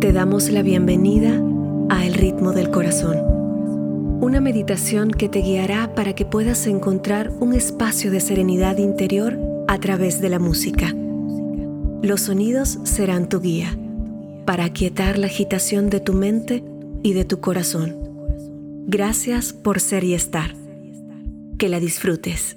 te damos la bienvenida a El ritmo del corazón, una meditación que te guiará para que puedas encontrar un espacio de serenidad interior a través de la música. Los sonidos serán tu guía para aquietar la agitación de tu mente y de tu corazón. Gracias por ser y estar. Que la disfrutes.